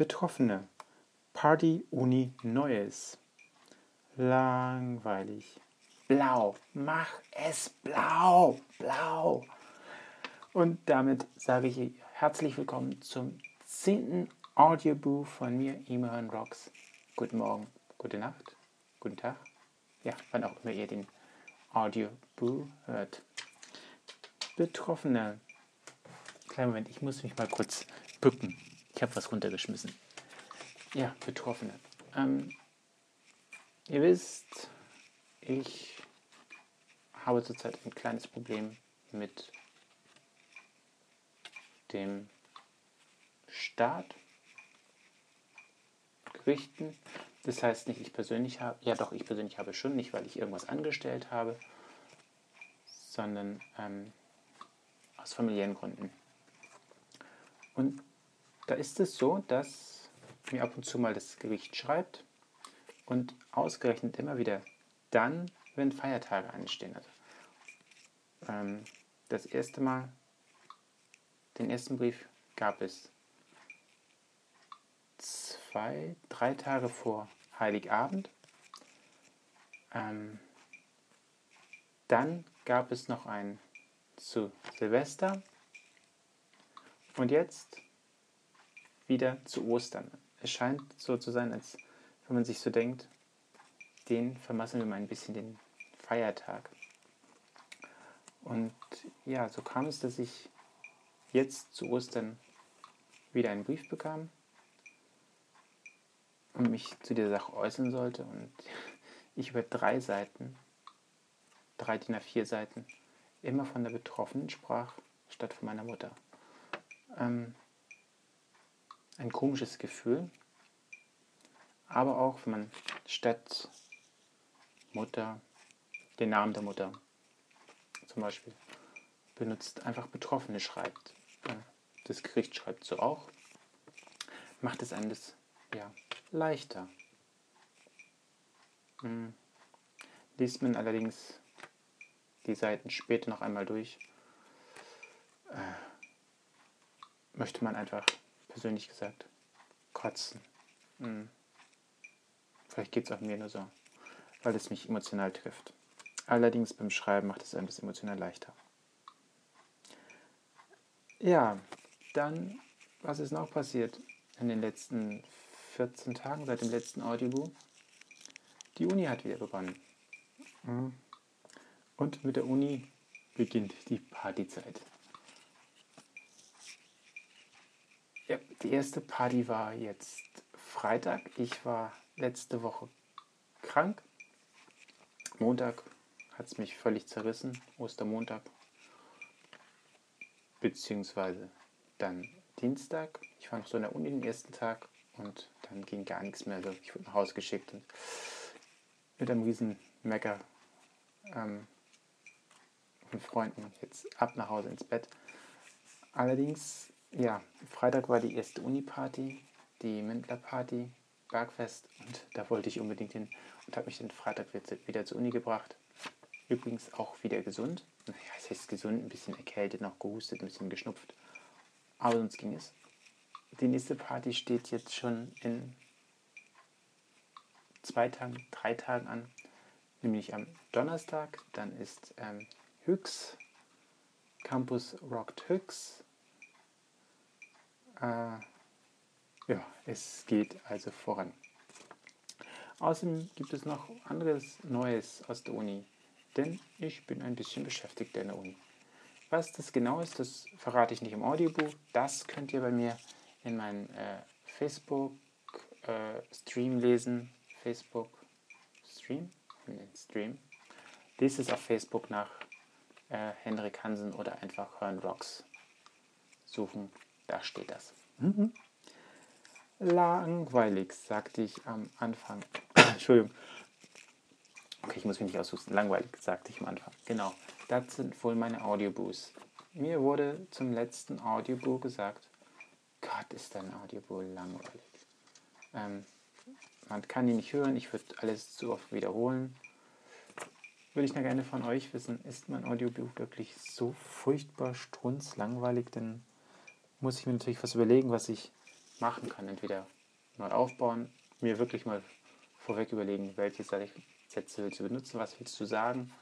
Betroffene. Party Uni Neues. Langweilig. Blau. Mach es blau. Blau. Und damit sage ich herzlich willkommen zum zehnten Audiobuch von mir, Imran Rocks. Guten Morgen, gute Nacht, guten Tag. Ja, wann auch immer ihr den Audiobuch hört. Betroffene. Kleinen Moment, ich muss mich mal kurz bücken. Ich habe was runtergeschmissen. Ja, Betroffene. Ähm, ihr wisst, ich habe zurzeit ein kleines Problem mit dem Staat, Gerichten. Das heißt nicht, ich persönlich habe, ja doch, ich persönlich habe schon, nicht weil ich irgendwas angestellt habe, sondern ähm, aus familiären Gründen. Und da ist es so, dass mir ab und zu mal das Gericht schreibt und ausgerechnet immer wieder dann, wenn Feiertage anstehen. Also, ähm, das erste Mal, den ersten Brief gab es zwei, drei Tage vor Heiligabend. Ähm, dann gab es noch einen zu Silvester. Und jetzt wieder zu Ostern. Es scheint so zu sein, als wenn man sich so denkt, den vermasseln wir mal ein bisschen den Feiertag. Und ja, so kam es, dass ich jetzt zu Ostern wieder einen Brief bekam und mich zu der Sache äußern sollte. Und ich über drei Seiten, drei DIN A4 Seiten, immer von der Betroffenen sprach, statt von meiner Mutter. Ähm, ein komisches Gefühl. Aber auch, wenn man statt Mutter den Namen der Mutter zum Beispiel benutzt, einfach Betroffene schreibt. Das Gericht schreibt so auch. Macht es einem das ja, leichter. Hm. Liest man allerdings die Seiten später noch einmal durch, äh, möchte man einfach persönlich gesagt, kotzen. Hm. Vielleicht geht es auch mir nur so, weil es mich emotional trifft. Allerdings beim Schreiben macht es einem das emotional leichter. Ja, dann, was ist noch passiert in den letzten 14 Tagen, seit dem letzten Audiobook? Die Uni hat wieder begonnen. Hm. Und mit der Uni beginnt die Partyzeit. Ja, die erste Party war jetzt Freitag. Ich war letzte Woche krank. Montag hat es mich völlig zerrissen, Ostermontag. Beziehungsweise dann Dienstag. Ich war noch so in der Uni den ersten Tag und dann ging gar nichts mehr. Also ich wurde nach Hause geschickt und mit einem riesen Mecker ähm, von Freunden jetzt ab nach Hause ins Bett. Allerdings ja, Freitag war die erste Uni-Party, die Mendler-Party, Bergfest und da wollte ich unbedingt hin und habe mich den Freitag wieder zur Uni gebracht. Übrigens auch wieder gesund. Naja, es heißt gesund, ein bisschen erkältet, noch gehustet, ein bisschen geschnupft. Aber sonst ging es. Die nächste Party steht jetzt schon in zwei Tagen, drei Tagen an. Nämlich am Donnerstag. Dann ist ähm, Hüx, Campus Rockt Hüx ja, es geht also voran. Außerdem gibt es noch anderes Neues aus der Uni, denn ich bin ein bisschen beschäftigt in der Uni. Was das genau ist, das verrate ich nicht im Audiobuch. Das könnt ihr bei mir in meinem äh, Facebook-Stream äh, lesen. Facebook-Stream? Nee, Stream. Lest es auf Facebook nach äh, Henrik Hansen oder einfach Hören Rocks suchen. Da steht das. Mhm. Langweilig, sagte ich am Anfang. Entschuldigung. Okay, ich muss mich nicht aushusten. Langweilig, sagte ich am Anfang. Genau, das sind wohl meine Audiobooks. Mir wurde zum letzten Audiobook gesagt, Gott, ist dein Audiobook langweilig. Ähm, man kann ihn nicht hören, ich würde alles zu oft wiederholen. Würde ich noch gerne von euch wissen, ist mein Audiobook wirklich so furchtbar strunzlangweilig? Denn muss ich mir natürlich was überlegen, was ich machen, kann entweder neu aufbauen, mir wirklich mal vorweg überlegen, welche Sätze willst du benutzen, was willst du sagen.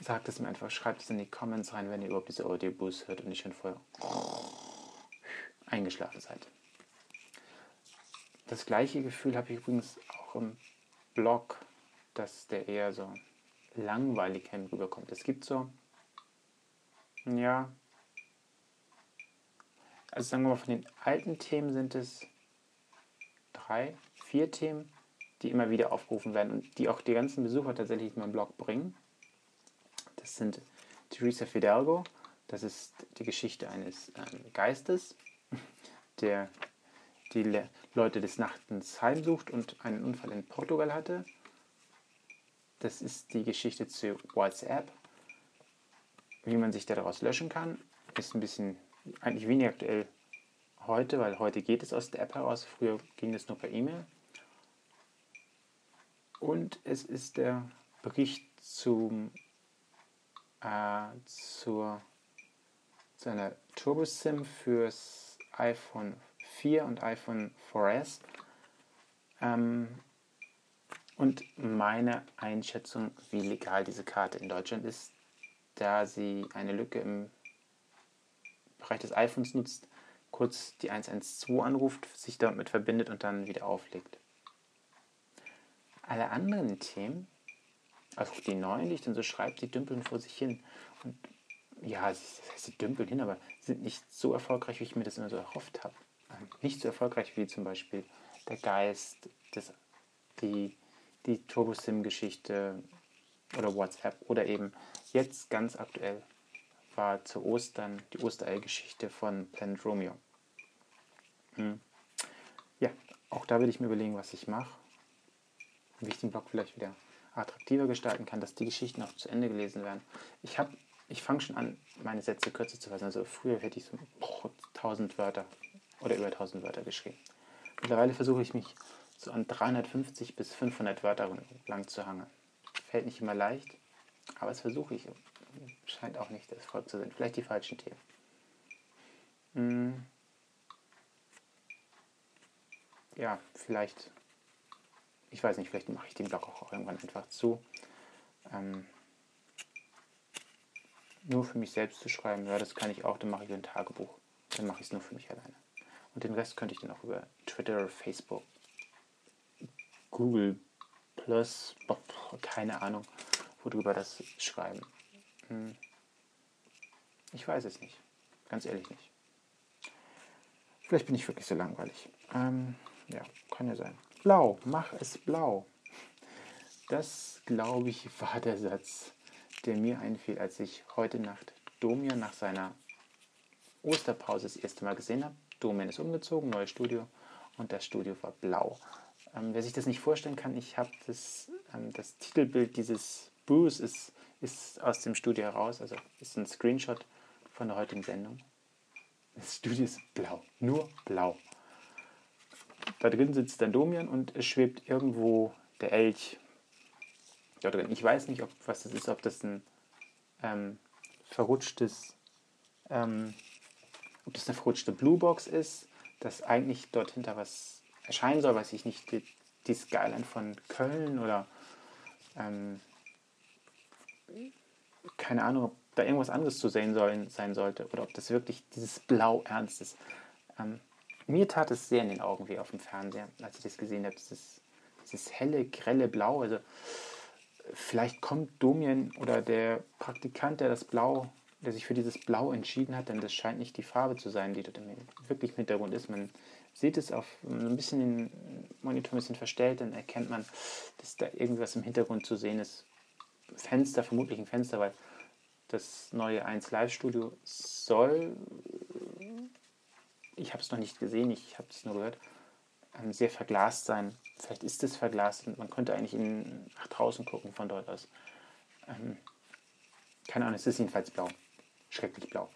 Sagt es mir einfach, schreibt es in die Comments rein, wenn ihr überhaupt diese Audioboost hört und nicht schon vorher eingeschlafen seid. Das gleiche Gefühl habe ich übrigens auch im Blog, dass der eher so langweilig rüberkommt. Es gibt so, ja, also sagen wir mal, von den alten Themen sind es drei, vier Themen, die immer wieder aufgerufen werden und die auch die ganzen Besucher tatsächlich in meinen Blog bringen. Das sind Teresa Fidalgo, das ist die Geschichte eines ähm, Geistes, der die Le Leute des Nachtens heimsucht und einen Unfall in Portugal hatte. Das ist die Geschichte zu WhatsApp. Wie man sich daraus löschen kann, ist ein bisschen eigentlich weniger aktuell heute, weil heute geht es aus der App heraus. Früher ging es nur per E-Mail. Und es ist der Bericht zum, äh, zur, zu einer Turbo-SIM fürs iPhone 4 und iPhone 4S. Ähm, und meine Einschätzung, wie legal diese Karte in Deutschland ist, da sie eine Lücke im Bereich des iPhones nutzt, kurz die 112 anruft, sich damit verbindet und dann wieder auflegt. Alle anderen Themen, also die neuen, die ich dann so schreibe, die dümpeln vor sich hin. Und ja, sie, dümpeln hin, aber sind nicht so erfolgreich, wie ich mir das immer so erhofft habe. Ähm, nicht so erfolgreich wie zum Beispiel der Geist, das, die, die Turbo-Sim-Geschichte oder WhatsApp oder eben jetzt ganz aktuell war zu Ostern die Osterei-Geschichte von Planet Romeo. Hm. Ja, auch da will ich mir überlegen, was ich mache. Wie ich den Blog vielleicht wieder attraktiver gestalten kann, dass die Geschichten auch zu Ende gelesen werden. Ich habe, ich fange schon an, meine Sätze kürzer zu fassen. Also früher hätte ich so boah, 1000 Wörter oder über 1000 Wörter geschrieben. Mittlerweile versuche ich mich so an 350 bis 500 Wörter lang zu hangeln. Fällt nicht immer leicht, aber das versuche ich scheint auch nicht das Volk zu sein. Vielleicht die falschen Themen. Hm. Ja, vielleicht, ich weiß nicht, vielleicht mache ich den Blog auch irgendwann einfach zu. Ähm, nur für mich selbst zu schreiben, ja, das kann ich auch, dann mache ich ein Tagebuch. Dann mache ich es nur für mich alleine. Und den Rest könnte ich dann auch über Twitter, Facebook, Google Plus, keine Ahnung, worüber das schreiben. Hm. Ich weiß es nicht. Ganz ehrlich nicht. Vielleicht bin ich wirklich so langweilig. Ähm, ja, kann ja sein. Blau, mach es blau. Das, glaube ich, war der Satz, der mir einfiel, als ich heute Nacht Domian nach seiner Osterpause das erste Mal gesehen habe. Domian ist umgezogen, neues Studio und das Studio war blau. Ähm, wer sich das nicht vorstellen kann, ich habe das, ähm, das Titelbild dieses Bruce ist ist aus dem Studio heraus, also ist ein Screenshot von der heutigen Sendung. Das Studio ist blau, nur blau. Da drin sitzt dann Domian und es schwebt irgendwo der Elch da drin. Ich weiß nicht, ob was das ist, ob das ein ähm, verrutschtes, ähm, ob das eine verrutschte Bluebox ist, dass eigentlich dort hinter was erscheinen soll, weiß ich nicht, die, die Skyline von Köln oder ähm, keine Ahnung, ob da irgendwas anderes zu sehen sollen, sein sollte oder ob das wirklich dieses Blau ernst ist. Ähm, mir tat es sehr in den Augen wie auf dem Fernseher, als ich das gesehen habe. Dieses, dieses helle, grelle Blau. Also vielleicht kommt Domian oder der Praktikant, der das Blau, der sich für dieses Blau entschieden hat, denn das scheint nicht die Farbe zu sein, die dort im, wirklich im Hintergrund ist. Man sieht es auf ein bisschen den Monitor ein bisschen verstellt, dann erkennt man, dass da irgendwas im Hintergrund zu sehen ist, Fenster, vermutlich ein Fenster, weil das neue 1 Live Studio soll, ich habe es noch nicht gesehen, ich habe es nur gehört, ähm, sehr verglast sein. Vielleicht ist es verglast und man könnte eigentlich in, nach draußen gucken von dort aus. Ähm, keine Ahnung, es ist jedenfalls blau. Schrecklich blau.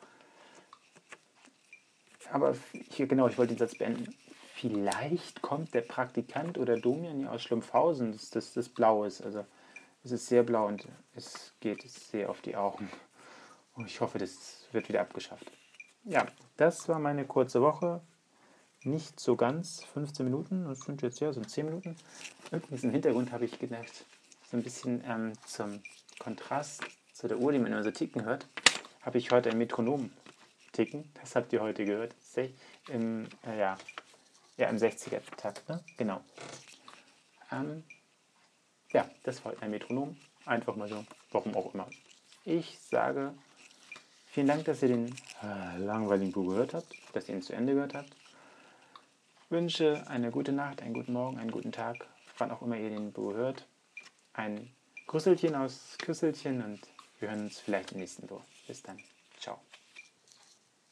Aber hier genau, ich wollte den Satz beenden. Vielleicht kommt der Praktikant oder Domian aus Schlumpfhausen, dass das, das blau ist. Also es ist sehr blau und es geht sehr auf die Augen. Und ich hoffe, das wird wieder abgeschafft. Ja, das war meine kurze Woche. nicht so ganz 15 Minuten, das sind jetzt ja so 10 Minuten. Übrigens im Hintergrund habe ich gedacht, so ein bisschen ähm, zum Kontrast zu der Uhr, die man immer so ticken hört, habe ich heute ein Metronom ticken. Das habt ihr heute gehört. Im, äh, ja, ja, im 60er-Takt, ne? Genau. Ähm, ja, das war ein Metronom. Einfach mal so, warum auch immer. Ich sage vielen Dank, dass ihr den äh, langweiligen Buch gehört habt, dass ihr ihn zu Ende gehört habt. Wünsche eine gute Nacht, einen guten Morgen, einen guten Tag, wann auch immer ihr den Buch hört. Ein Grüsselchen aus Küsselchen und wir hören uns vielleicht im nächsten Buch. Bis dann. Ciao.